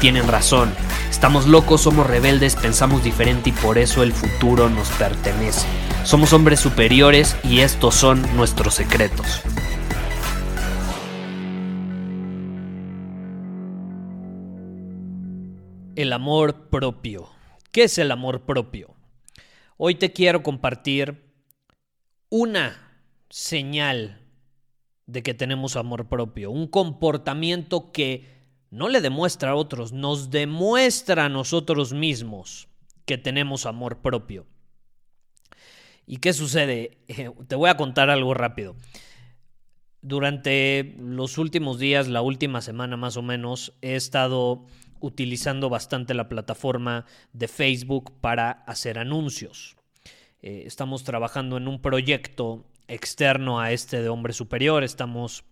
tienen razón. Estamos locos, somos rebeldes, pensamos diferente y por eso el futuro nos pertenece. Somos hombres superiores y estos son nuestros secretos. El amor propio. ¿Qué es el amor propio? Hoy te quiero compartir una señal de que tenemos amor propio, un comportamiento que no le demuestra a otros, nos demuestra a nosotros mismos que tenemos amor propio. ¿Y qué sucede? te voy a contar algo rápido. Durante los últimos días, la última semana más o menos, he estado utilizando bastante la plataforma de Facebook para hacer anuncios. Eh, estamos trabajando en un proyecto externo a este de Hombre Superior, estamos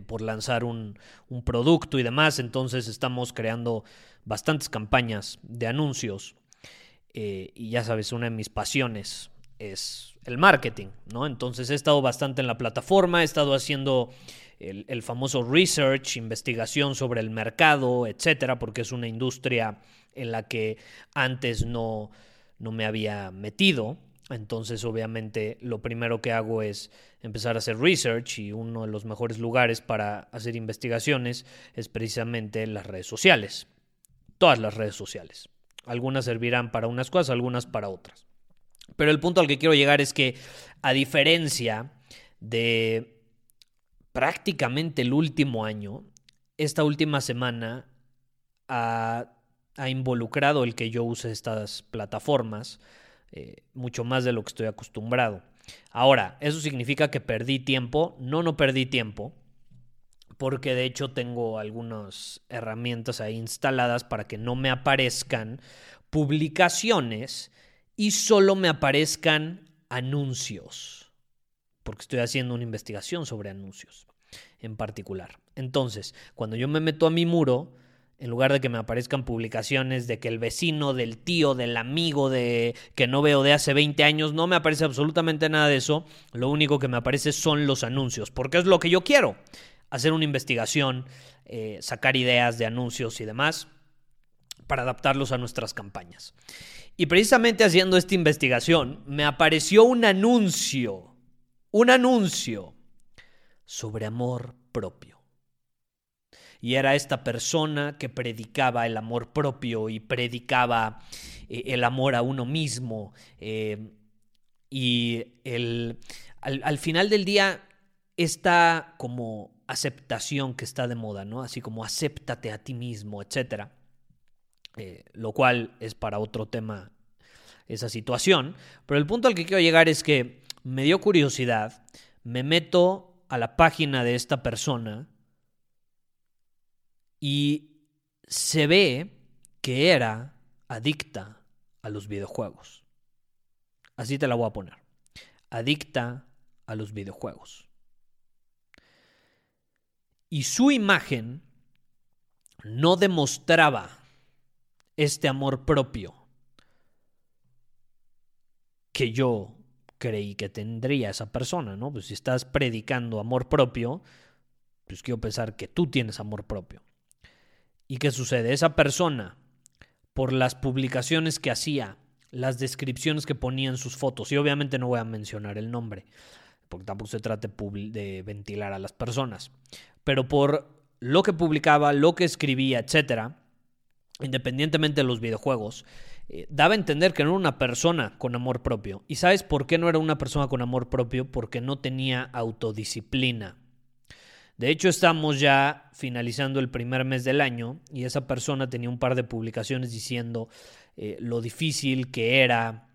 por lanzar un, producto y demás, entonces estamos creando bastantes campañas de anuncios eh, y ya sabes, una de mis pasiones es el marketing, ¿no? Entonces he estado bastante en la plataforma, he estado haciendo el, famoso research, investigación sobre el mercado, etcétera, porque es una industria en la que antes no, no me había metido. Entonces, obviamente, lo primero que hago es empezar a hacer research y uno de los mejores lugares para hacer investigaciones es precisamente las redes sociales. Todas las redes sociales. Algunas servirán para unas cosas, algunas para otras. Pero el punto al que quiero llegar es que, a diferencia de prácticamente el último año, esta última semana ha, involucrado el que yo use estas plataformas eh, mucho más de lo que estoy acostumbrado. Ahora, ¿eso significa que perdí tiempo? No, no perdí tiempo, porque de hecho tengo algunas herramientas ahí instaladas para que no me aparezcan publicaciones y solo me aparezcan anuncios porque estoy haciendo una investigación sobre anuncios en particular. Entonces, cuando yo me meto a mi muro, en lugar de que me aparezcan publicaciones de que el vecino, del tío, del amigo de que no veo de hace 20 años, no me aparece absolutamente nada de eso. Lo único que me aparece son los anuncios, porque es lo que yo quiero. Hacer una investigación, eh, sacar ideas de anuncios y demás para adaptarlos a nuestras campañas. Y precisamente haciendo esta investigación, me apareció un anuncio un anuncio sobre amor propio. Y era esta persona que predicaba el amor propio y predicaba eh, el amor a uno mismo. Eh, y el, al, final del día, esta como aceptación que está de moda, ¿no? Así como acéptate a ti mismo, etc. Eh, lo cual es para otro tema esa situación. Pero el punto al que quiero llegar es que me dio curiosidad, me meto a la página de esta persona y se ve que era adicta a los videojuegos. Así te la voy a poner. Adicta a los videojuegos. Y su imagen no demostraba este amor propio que yo creí que tendría esa persona, ¿no? Pues si estás predicando amor propio, pues quiero pensar que tú tienes amor propio. ¿Y qué sucede? Esa persona, por las publicaciones que hacía, las descripciones que ponía en sus fotos, y obviamente no voy a mencionar el nombre, porque tampoco se trata de ventilar a las personas, pero por lo que publicaba, lo que escribía, etcétera, independientemente de los videojuegos, eh, daba a entender que no era una persona con amor propio. ¿Y sabes por qué no era una persona con amor propio? Porque no tenía autodisciplina. De hecho, estamos ya finalizando el primer mes del año y esa persona tenía un par de publicaciones diciendo eh, lo difícil que era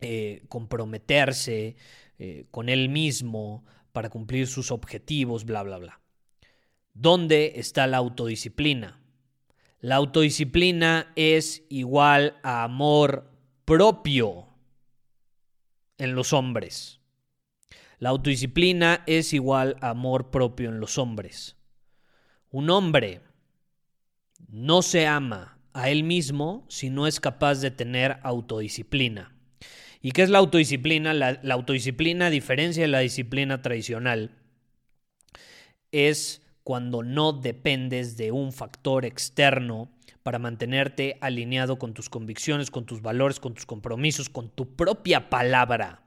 eh, comprometerse eh, con él mismo para cumplir sus objetivos, bla, bla, bla. ¿Dónde está la autodisciplina? La autodisciplina es igual a amor propio en los hombres. La autodisciplina es igual a amor propio en los hombres. Un hombre no se ama a él mismo si no es capaz de tener autodisciplina. ¿Y qué es la autodisciplina? La, autodisciplina, a diferencia de la disciplina tradicional, es cuando no dependes de un factor externo para mantenerte alineado con tus convicciones, con tus valores, con tus compromisos, con tu propia palabra.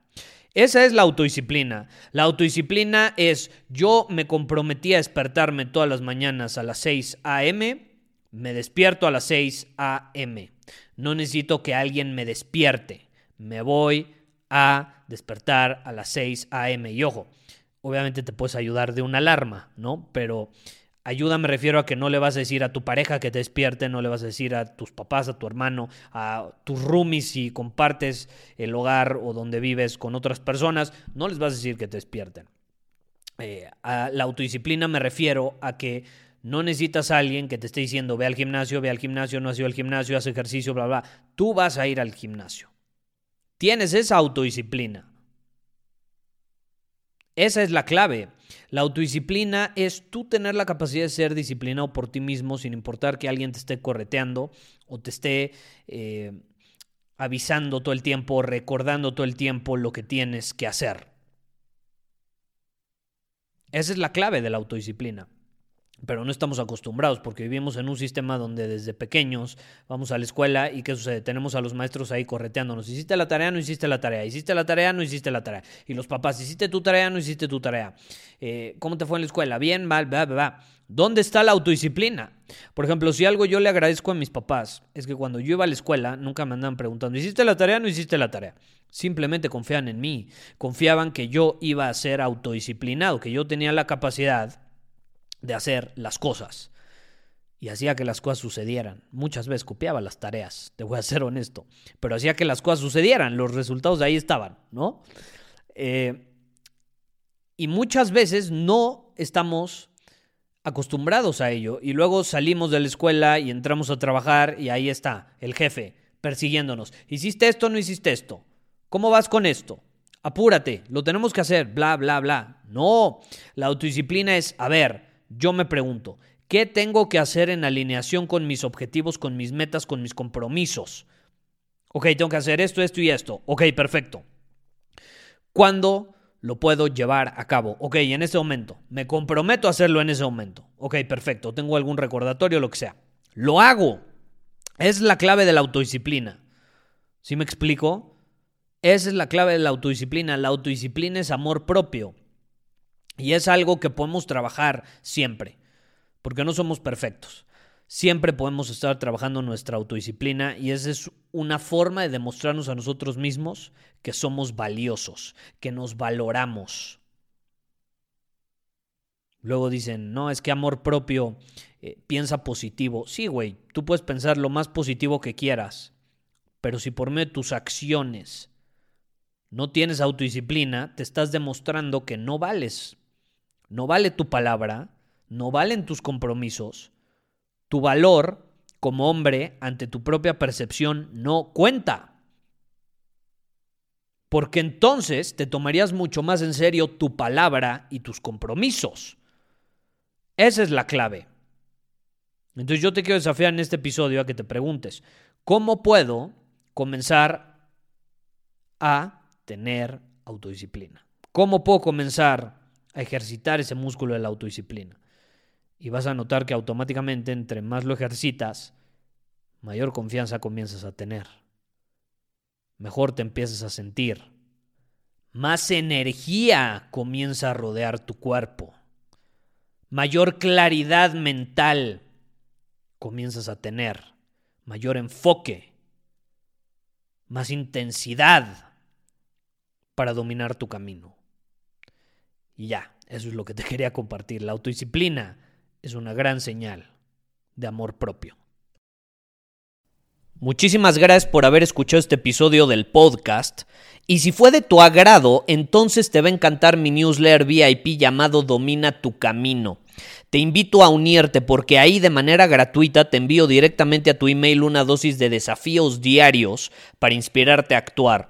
Esa es la autodisciplina. La autodisciplina es yo me comprometí a despertarme todas las mañanas a las 6 a.m., me despierto a las 6 a.m. No necesito que alguien me despierte. Me voy a despertar a las 6 a.m. Y ojo, obviamente te puedes ayudar de una alarma, ¿no? Pero Ayuda me refiero a que no le vas a decir a tu pareja que te despierte, no le vas a decir a tus papás, a tu hermano, a tus roomies si compartes el hogar o donde vives con otras personas, no les vas a decir que te despierten. Eh, a la autodisciplina me refiero a que no necesitas a alguien que te esté diciendo ve al gimnasio, ve al gimnasio, no has ido al gimnasio, haz ejercicio, bla, bla. Tú vas a ir al gimnasio. Tienes esa autodisciplina. Esa es la clave. La autodisciplina es tú tener la capacidad de ser disciplinado por ti mismo sin importar que alguien te esté correteando o te esté eh, avisando todo el tiempo, recordando todo el tiempo lo que tienes que hacer. Esa es la clave de la autodisciplina pero no estamos acostumbrados porque vivimos en un sistema donde desde pequeños vamos a la escuela y ¿qué sucede? Tenemos a los maestros ahí correteándonos. Hiciste la tarea, no hiciste la tarea. Hiciste la tarea, no hiciste la tarea. Y los papás, hiciste tu tarea, no hiciste tu tarea. Eh, ¿Cómo te fue en la escuela? Bien, mal, bla, bla. ¿Dónde está la autodisciplina? Por ejemplo, si algo yo le agradezco a mis papás es que cuando yo iba a la escuela nunca me andaban preguntando, ¿hiciste la tarea, no hiciste la tarea? Simplemente confiaban en mí. Confiaban que yo iba a ser autodisciplinado, que yo tenía la capacidad de hacer las cosas. Y hacía que las cosas sucedieran. Muchas veces copiaba las tareas, te voy a ser honesto. Pero hacía que las cosas sucedieran. Los resultados de ahí estaban, ¿no? Eh, y muchas veces no estamos acostumbrados a ello. Y luego salimos de la escuela y entramos a trabajar y ahí está el jefe persiguiéndonos. ¿Hiciste esto no hiciste esto? ¿Cómo vas con esto? Apúrate, lo tenemos que hacer, bla, bla, bla. No, la autodisciplina es, a ver, yo me pregunto, ¿qué tengo que hacer en alineación con mis objetivos, con mis metas, con mis compromisos? Ok, tengo que hacer esto, esto y esto. Ok, perfecto. ¿Cuándo lo puedo llevar a cabo? Ok, en ese momento. Me comprometo a hacerlo en ese momento. Ok, perfecto. Tengo algún recordatorio, lo que sea. Lo hago. Es la clave de la autodisciplina. ¿Sí me explico? Esa es la clave de la autodisciplina. La autodisciplina es amor propio. Y es algo que podemos trabajar siempre, porque no somos perfectos. Siempre podemos estar trabajando nuestra autodisciplina y esa es una forma de demostrarnos a nosotros mismos que somos valiosos, que nos valoramos. Luego dicen, no, es que amor propio eh, piensa positivo. Sí, güey, tú puedes pensar lo más positivo que quieras, pero si por medio de tus acciones no tienes autodisciplina, te estás demostrando que no vales no vale tu palabra, no valen tus compromisos, tu valor como hombre ante tu propia percepción no cuenta. Porque entonces te tomarías mucho más en serio tu palabra y tus compromisos. Esa es la clave. Entonces yo te quiero desafiar en este episodio a que te preguntes, ¿cómo puedo comenzar a tener autodisciplina? ¿Cómo puedo comenzar a ejercitar ese músculo de la autodisciplina. Y vas a notar que automáticamente, entre más lo ejercitas, mayor confianza comienzas a tener. Mejor te empiezas a sentir. Más energía comienza a rodear tu cuerpo. Mayor claridad mental comienzas a tener. Mayor enfoque. Más intensidad para dominar tu camino. Y ya, eso es lo que te quería compartir. La autodisciplina es una gran señal de amor propio. Muchísimas gracias por haber escuchado este episodio del podcast. Y si fue de tu agrado, entonces te va a encantar mi newsletter VIP llamado Domina tu Camino. Te invito a unirte porque ahí de manera gratuita te envío directamente a tu email una dosis de desafíos diarios para inspirarte a actuar.